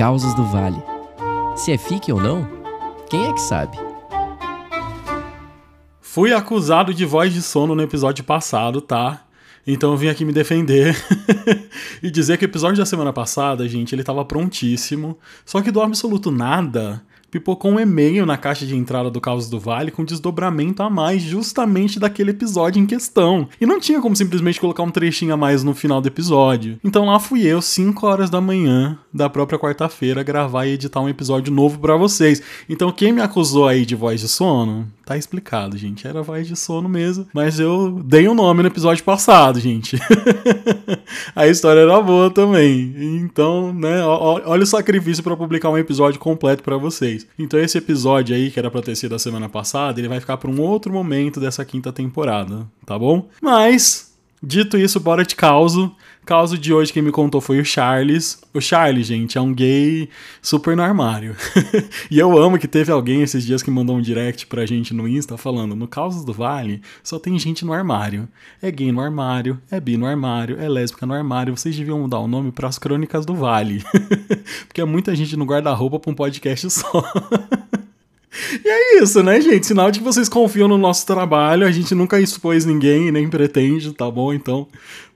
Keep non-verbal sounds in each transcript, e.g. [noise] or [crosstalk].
Causas do Vale. Se é fique ou não, quem é que sabe? Fui acusado de voz de sono no episódio passado, tá? Então eu vim aqui me defender [laughs] e dizer que o episódio da semana passada, gente, ele tava prontíssimo. Só que do absoluto nada, pipocou um e-mail na caixa de entrada do Caos do Vale com desdobramento a mais justamente daquele episódio em questão. E não tinha como simplesmente colocar um trechinho a mais no final do episódio. Então lá fui eu, 5 horas da manhã da própria quarta-feira, gravar e editar um episódio novo para vocês. Então quem me acusou aí de voz de sono, tá explicado, gente. Era voz de sono mesmo, mas eu dei um nome no episódio passado, gente. [laughs] a história era boa também. Então, né, olha o sacrifício para publicar um episódio completo para vocês. Então esse episódio aí, que era pra ter sido a semana passada, ele vai ficar para um outro momento dessa quinta temporada, tá bom? Mas, dito isso, bora de causo. Caso de hoje quem me contou foi o Charles. O Charles, gente, é um gay super no armário. [laughs] e eu amo que teve alguém esses dias que mandou um direct pra gente no Insta falando: no Causas do Vale só tem gente no armário. É gay no armário, é bi no armário, é lésbica no armário. Vocês deviam mudar o nome para as Crônicas do Vale. [laughs] Porque é muita gente no guarda-roupa pra um podcast só. [laughs] E é isso, né, gente? Sinal de que vocês confiam no nosso trabalho. A gente nunca expôs ninguém, nem pretende, tá bom? Então,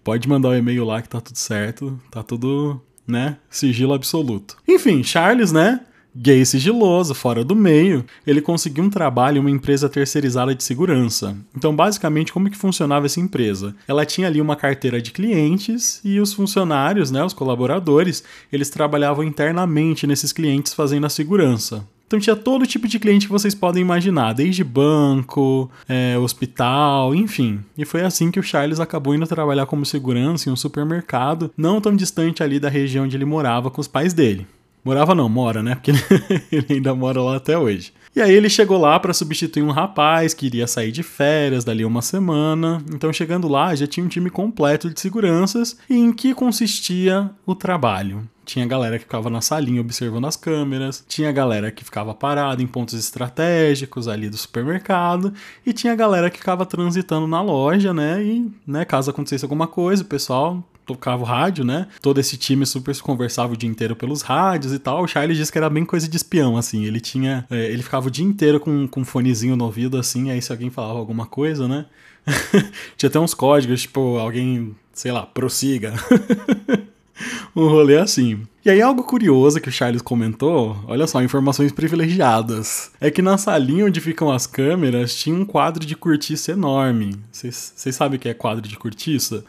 pode mandar o um e-mail lá que tá tudo certo. Tá tudo, né? Sigilo absoluto. Enfim, Charles, né? Gay sigiloso, fora do meio, ele conseguiu um trabalho em uma empresa terceirizada de segurança. Então, basicamente, como que funcionava essa empresa? Ela tinha ali uma carteira de clientes e os funcionários, né, os colaboradores, eles trabalhavam internamente nesses clientes fazendo a segurança. Então tinha todo tipo de cliente que vocês podem imaginar, desde banco, é, hospital, enfim. E foi assim que o Charles acabou indo trabalhar como segurança em um supermercado, não tão distante ali da região onde ele morava com os pais dele. Morava não, mora, né? Porque [laughs] ele ainda mora lá até hoje. E aí ele chegou lá para substituir um rapaz que iria sair de férias dali uma semana. Então chegando lá já tinha um time completo de seguranças e em que consistia o trabalho. Tinha galera que ficava na salinha observando as câmeras, tinha galera que ficava parada em pontos estratégicos ali do supermercado, e tinha galera que ficava transitando na loja, né? E, né, caso acontecesse alguma coisa, o pessoal tocava o rádio, né? Todo esse time super conversava o dia inteiro pelos rádios e tal. O Charlie disse que era bem coisa de espião, assim. Ele tinha. É, ele ficava o dia inteiro com, com um fonezinho no ouvido, assim, aí se alguém falava alguma coisa, né? [laughs] tinha até uns códigos, tipo, alguém, sei lá, prossiga. [laughs] [laughs] um rolê assim. E aí, algo curioso que o Charles comentou, olha só, informações privilegiadas. É que na salinha onde ficam as câmeras tinha um quadro de cortiça enorme. Vocês sabem o que é quadro de cortiça?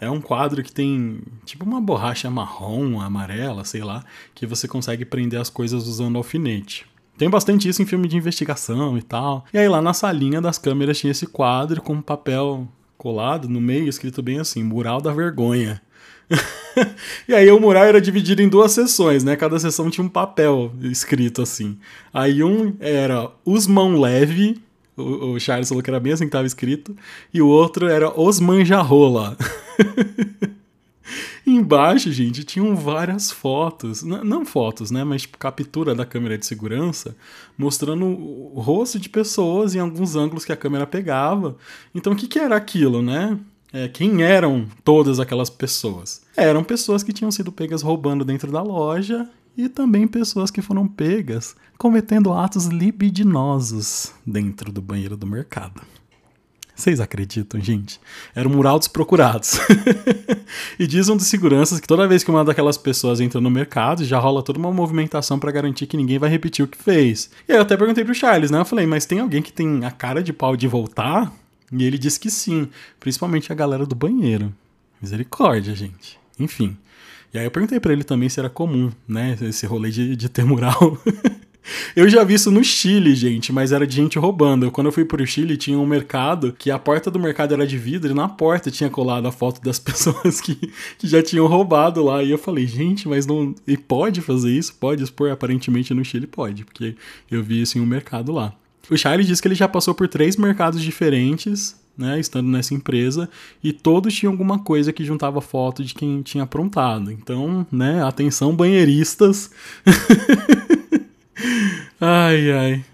É um quadro que tem tipo uma borracha marrom, amarela, sei lá, que você consegue prender as coisas usando alfinete. Tem bastante isso em filme de investigação e tal. E aí lá na salinha das câmeras tinha esse quadro com um papel colado no meio, escrito bem assim: Mural da Vergonha. [laughs] e aí o mural era dividido em duas sessões, né? Cada sessão tinha um papel escrito assim. Aí um era Os Mão Leve, o, o Charles falou que era bem assim que estava escrito, e o outro era Os Manjarrola. [laughs] Embaixo, gente, tinham várias fotos, não fotos, né, mas tipo captura da câmera de segurança, mostrando o rosto de pessoas em alguns ângulos que a câmera pegava. Então, o que, que era aquilo, né? É, quem eram todas aquelas pessoas? Eram pessoas que tinham sido pegas roubando dentro da loja e também pessoas que foram pegas cometendo atos libidinosos dentro do banheiro do mercado. Vocês acreditam, gente? Era um mural dos procurados. [laughs] e diz um dos seguranças que toda vez que uma daquelas pessoas entra no mercado, já rola toda uma movimentação para garantir que ninguém vai repetir o que fez. E aí eu até perguntei pro Charles, né? Eu falei, mas tem alguém que tem a cara de pau de voltar? E ele disse que sim, principalmente a galera do banheiro. Misericórdia, gente. Enfim. E aí eu perguntei para ele também se era comum, né, esse rolê de, de ter mural. [laughs] Eu já vi isso no Chile, gente, mas era de gente roubando. Quando eu fui pro Chile, tinha um mercado que a porta do mercado era de vidro e na porta tinha colado a foto das [laughs] pessoas que, que já tinham roubado lá. E eu falei, gente, mas não. E pode fazer isso? Pode expor? Aparentemente no Chile pode, porque eu vi isso em um mercado lá. O Charlie disse que ele já passou por três mercados diferentes, né, estando nessa empresa, e todos tinham alguma coisa que juntava foto de quem tinha aprontado. Então, né, atenção banheiristas. [laughs] ai, ai.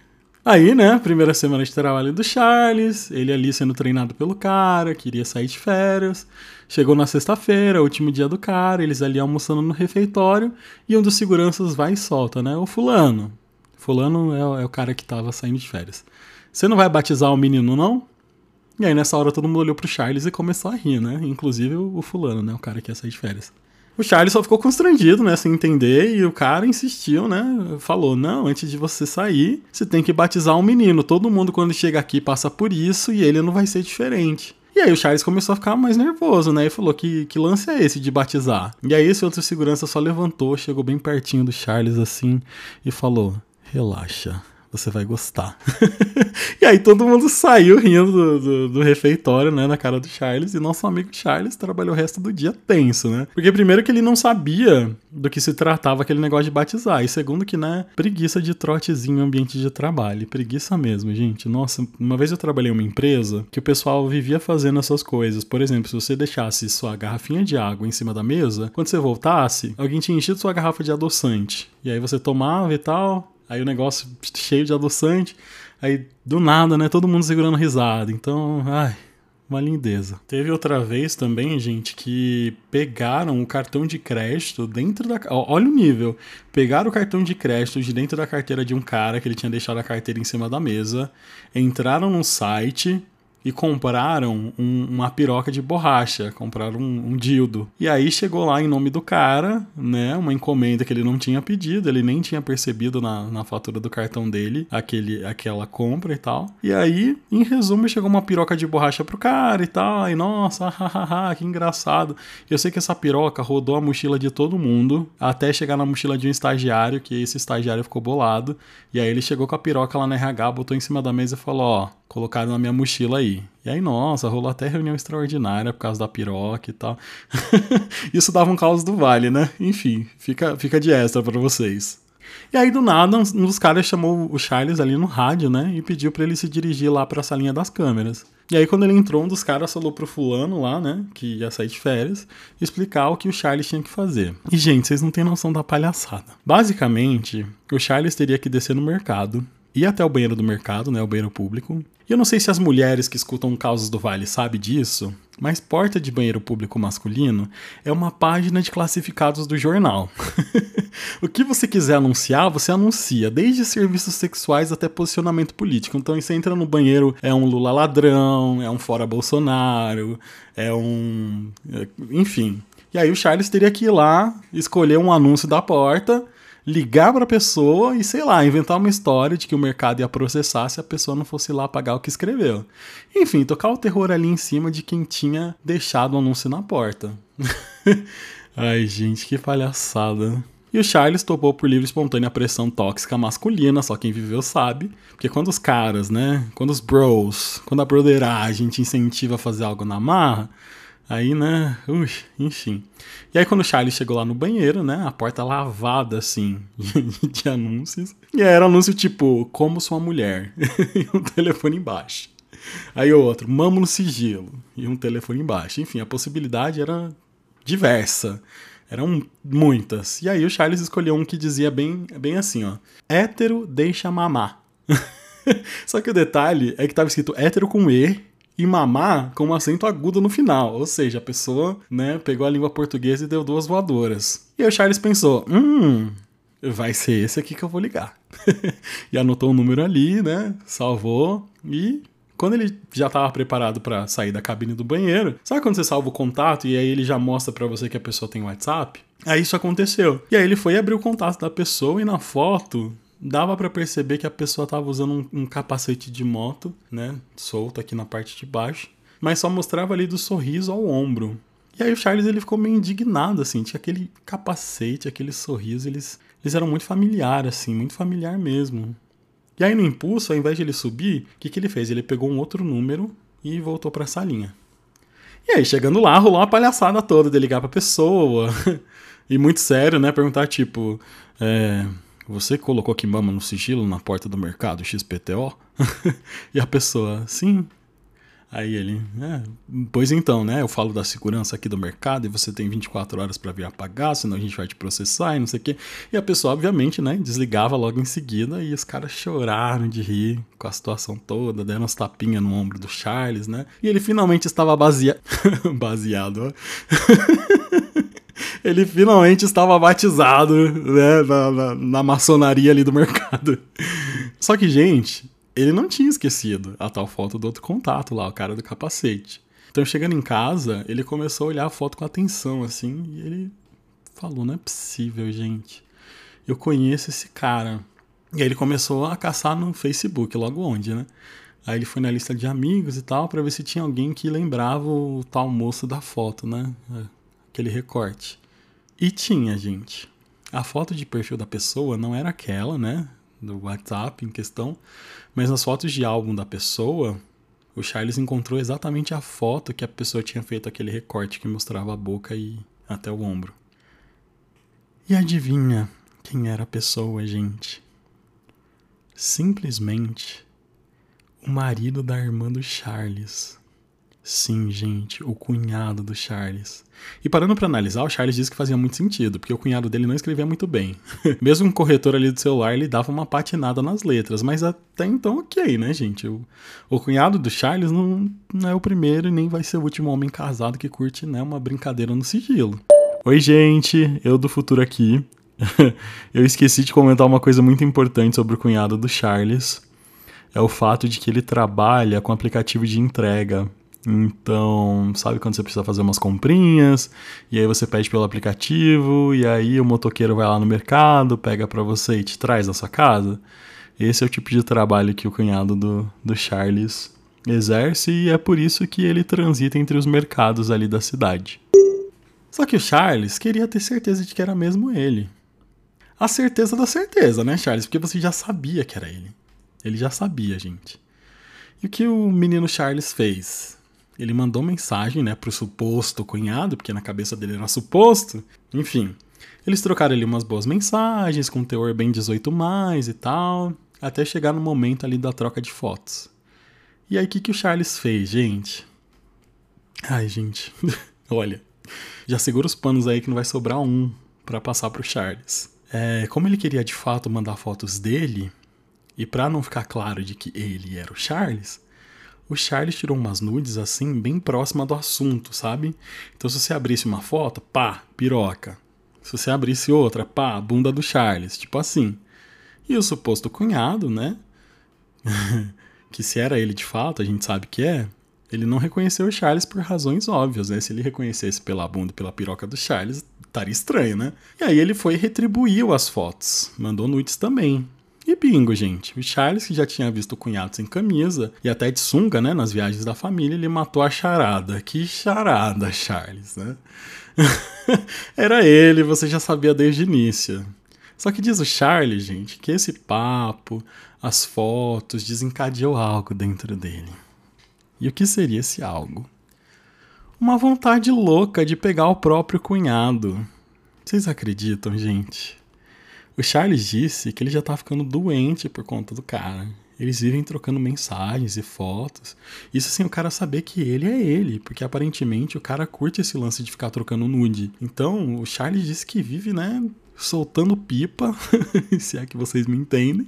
Aí, né, primeira semana de trabalho do Charles, ele ali sendo treinado pelo cara, queria sair de férias. Chegou na sexta-feira, último dia do cara, eles ali almoçando no refeitório, e um dos seguranças vai e solta, né? O fulano. Fulano é, é o cara que tava saindo de férias. Você não vai batizar o menino, não? E aí, nessa hora, todo mundo olhou pro Charles e começou a rir, né? Inclusive o, fulano, né? O cara que ia sair de férias. O Charles só ficou constrangido, né, sem entender, e o cara insistiu, né, falou, não, antes de você sair, você tem que batizar um menino, todo mundo quando chega aqui passa por isso, e ele não vai ser diferente. E aí o Charles começou a ficar mais nervoso, né? E falou: que, que lance é esse de batizar? E aí esse outro segurança só levantou, chegou bem pertinho do Charles assim e falou: Relaxa, você vai gostar. [laughs] e aí todo mundo saiu rindo do, do, do, refeitório, né, na cara do Charles, e nosso amigo Charles trabalhou o resto do dia tenso, né? Porque primeiro que ele não sabia do que se tratava aquele negócio de batizar, e segundo que, né, preguiça de trotezinho ambiente de trabalho, preguiça mesmo, gente. Nossa, uma vez eu trabalhei em uma empresa que o pessoal vivia fazendo essas coisas. Por exemplo, se você deixasse sua garrafinha de água em cima da mesa, quando você voltasse, alguém tinha enchido sua garrafa de adoçante. E aí você tomava e tal, Aí o negócio cheio de adoçante. Aí do nada, né? Todo mundo segurando risada. Então, ai, uma lindeza. Teve outra vez também, gente, que pegaram o cartão de crédito dentro da. Olha o nível. Pegaram o cartão de crédito de dentro da carteira de um cara que ele tinha deixado a carteira em cima da mesa. Entraram no site e compraram um, uma piroca de borracha, compraram um, um, dildo. E aí chegou lá em nome do cara, né, uma encomenda que ele não tinha pedido, ele nem tinha percebido na, na fatura do cartão dele aquele, aquela compra e tal. E aí, em resumo, chegou uma piroca de borracha pro cara e tal, e nossa, [laughs] hahaha, que engraçado. Eu sei que essa piroca rodou a mochila de todo mundo, até chegar na mochila de um estagiário, que esse estagiário ficou bolado, e aí ele chegou com a piroca lá na RH, botou em cima da mesa e falou, ó, colocaram na minha mochila aí. E aí, nossa, rolou até reunião extraordinária por causa da piroca e tal. [laughs] Isso dava um caos do vale, né? Enfim, fica, fica de extra para vocês. E aí, do nada, um dos caras chamou o Charles ali no rádio, né? E pediu para ele se dirigir lá pra salinha das câmeras. E aí, quando ele entrou, um dos caras falou pro fulano lá, né? Que ia sair de férias, explicar o que o Charles tinha que fazer. E, gente, vocês não têm noção da palhaçada. Basicamente, o Charles teria que descer no mercado, ir até o banheiro do mercado, né, o banheiro público. E eu não sei se as mulheres que escutam Causas do Vale sabem disso, mas porta de banheiro público masculino é uma página de classificados do jornal. [laughs] o que você quiser anunciar, você anuncia, desde serviços sexuais até posicionamento político. Então você entra no banheiro, é um Lula ladrão, é um fora Bolsonaro, é um. É, enfim. E aí o Charles teria que ir lá, escolher um anúncio da porta ligar para a pessoa e, sei lá, inventar uma história de que o mercado ia processar se a pessoa não fosse lá pagar o que escreveu. Enfim, tocar o terror ali em cima de quem tinha deixado o anúncio na porta. [laughs] Ai, gente, que palhaçada. E o Charles topou por livre e espontânea pressão tóxica masculina, só quem viveu sabe. Porque quando os caras, né? Quando os bros, quando a broderagem te incentiva a fazer algo na marra, Aí, né? Ui, enfim. E aí, quando o Charlie chegou lá no banheiro, né? A porta lavada, assim, [laughs] de anúncios. E aí era anúncio tipo, como sua mulher. [laughs] e um telefone embaixo. Aí outro, mamo no sigilo. E um telefone embaixo. Enfim, a possibilidade era diversa. Eram muitas. E aí o Charles escolheu um que dizia bem, bem assim, ó. Hétero deixa mamar. [laughs] Só que o detalhe é que tava escrito hétero com E e mamar com um acento agudo no final. Ou seja, a pessoa, né, pegou a língua portuguesa e deu duas voadoras. E o Charles pensou: hum, vai ser esse aqui que eu vou ligar. [laughs] e anotou o um número ali, né? Salvou e quando ele já estava preparado para sair da cabine do banheiro, sabe quando você salva o contato e aí ele já mostra para você que a pessoa tem WhatsApp? Aí isso aconteceu. E aí ele foi abrir o contato da pessoa e na foto dava para perceber que a pessoa tava usando um, um, capacete de moto, né, solto aqui na parte de baixo, mas só mostrava ali do sorriso ao ombro. E aí o Charles ele ficou meio indignado assim, tinha aquele capacete, aquele sorriso, eles eles eram muito familiar assim, muito familiar mesmo. E aí no impulso, ao invés de ele subir, o que que ele fez? Ele pegou um outro número e voltou para a salinha. E aí, chegando lá, rolou uma palhaçada toda de ligar pra pessoa. [laughs] e muito sério, né? Perguntar, tipo, é, você colocou que mama no sigilo na porta do mercado XPTO? [laughs] e a pessoa, sim. Aí ele, é, pois então, né? Eu falo da segurança aqui do mercado e você tem 24 horas para vir apagar, senão a gente vai te processar e não sei o quê. E a pessoa, obviamente, né, desligava logo em seguida e os caras choraram de rir com a situação toda, deram uns tapinhas no ombro do Charles, né? E ele finalmente estava basea... [laughs] baseado, ó. [laughs] ele finalmente estava batizado né, na, na, na maçonaria ali do mercado. Só que, gente, ele não tinha esquecido a tal foto do outro contato lá, o cara do capacete. Então, chegando em casa, ele começou a olhar a foto com atenção, assim, e ele falou: Não é possível, gente. Eu conheço esse cara. E aí ele começou a caçar no Facebook, logo onde, né? Aí ele foi na lista de amigos e tal, para ver se tinha alguém que lembrava o tal moço da foto, né? Aquele recorte. E tinha, gente. A foto de perfil da pessoa não era aquela, né? Do WhatsApp em questão, mas nas fotos de álbum da pessoa, o Charles encontrou exatamente a foto que a pessoa tinha feito aquele recorte que mostrava a boca e até o ombro. E adivinha quem era a pessoa, gente? Simplesmente o marido da irmã do Charles. Sim, gente, o cunhado do Charles. E parando para analisar, o Charles disse que fazia muito sentido, porque o cunhado dele não escrevia muito bem. [laughs] Mesmo um corretor ali do celular, ele dava uma patinada nas letras, mas até então ok, né, gente? O, o cunhado do Charles não, não é o primeiro e nem vai ser o último homem casado que curte né, uma brincadeira no sigilo. Oi, gente, eu do futuro aqui. [laughs] eu esqueci de comentar uma coisa muito importante sobre o cunhado do Charles. É o fato de que ele trabalha com aplicativo de entrega. Então, sabe quando você precisa fazer umas comprinhas e aí você pede pelo aplicativo e aí o motoqueiro vai lá no mercado, pega para você e te traz na sua casa? Esse é o tipo de trabalho que o cunhado do, do Charles exerce e é por isso que ele transita entre os mercados ali da cidade. Só que o Charles queria ter certeza de que era mesmo ele. A certeza da certeza, né, Charles? Porque você já sabia que era ele. Ele já sabia, gente. E o que o menino Charles fez? Ele mandou mensagem, né, pro suposto cunhado, porque na cabeça dele era suposto. Enfim, eles trocaram ali umas boas mensagens, com teor bem 18 mais e tal, até chegar no momento ali da troca de fotos. E aí, o que, que o Charles fez, gente? Ai, gente, [laughs] olha, já segura os panos aí que não vai sobrar um para passar pro Charles. É, como ele queria de fato mandar fotos dele, e para não ficar claro de que ele era o Charles, o Charles tirou umas nudes assim, bem próxima do assunto, sabe? Então se você abrisse uma foto, pá, piroca. Se você abrisse outra, pá, bunda do Charles, tipo assim. E o suposto cunhado, né? [laughs] que se era ele de fato, a gente sabe que é, ele não reconheceu o Charles por razões óbvias, né? Se ele reconhecesse pela bunda e pela piroca do Charles, estaria estranho, né? E aí ele foi e retribuiu as fotos, mandou nudes também. E bingo, gente. O Charles, que já tinha visto o cunhado sem camisa e até de sunga, né, nas viagens da família, ele matou a charada. Que charada, Charles, né? [laughs] Era ele, você já sabia desde o início. Só que diz o Charles, gente, que esse papo, as fotos, desencadeou algo dentro dele. E o que seria esse algo? Uma vontade louca de pegar o próprio cunhado. Vocês acreditam, gente? O Charles disse que ele já tá ficando doente por conta do cara. Eles vivem trocando mensagens e fotos. Isso sem o cara saber que ele é ele, porque aparentemente o cara curte esse lance de ficar trocando nude. Então, o Charles disse que vive, né, soltando pipa, [laughs] se é que vocês me entendem,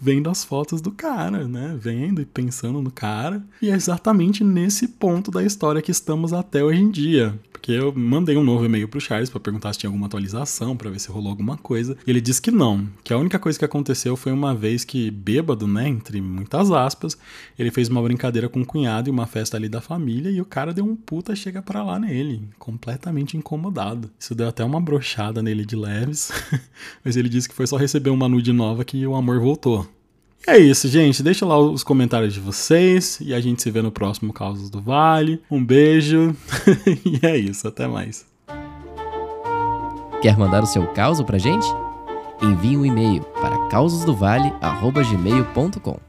vendo as fotos do cara, né? Vendo e pensando no cara. E é exatamente nesse ponto da história que estamos até hoje em dia porque eu mandei um novo e-mail pro Charles para perguntar se tinha alguma atualização, para ver se rolou alguma coisa. E ele disse que não, que a única coisa que aconteceu foi uma vez que, bêbado, né, entre muitas aspas, ele fez uma brincadeira com o cunhado e uma festa ali da família e o cara deu um puta chega pra lá nele, completamente incomodado. Isso deu até uma brochada nele de leves, [laughs] mas ele disse que foi só receber uma nude nova que o amor voltou. É isso, gente. Deixa lá os comentários de vocês e a gente se vê no próximo Causas do Vale. Um beijo [laughs] e é isso. Até mais. Quer mandar o seu caos pra gente? Envie um e-mail para causasdovale.gmail.com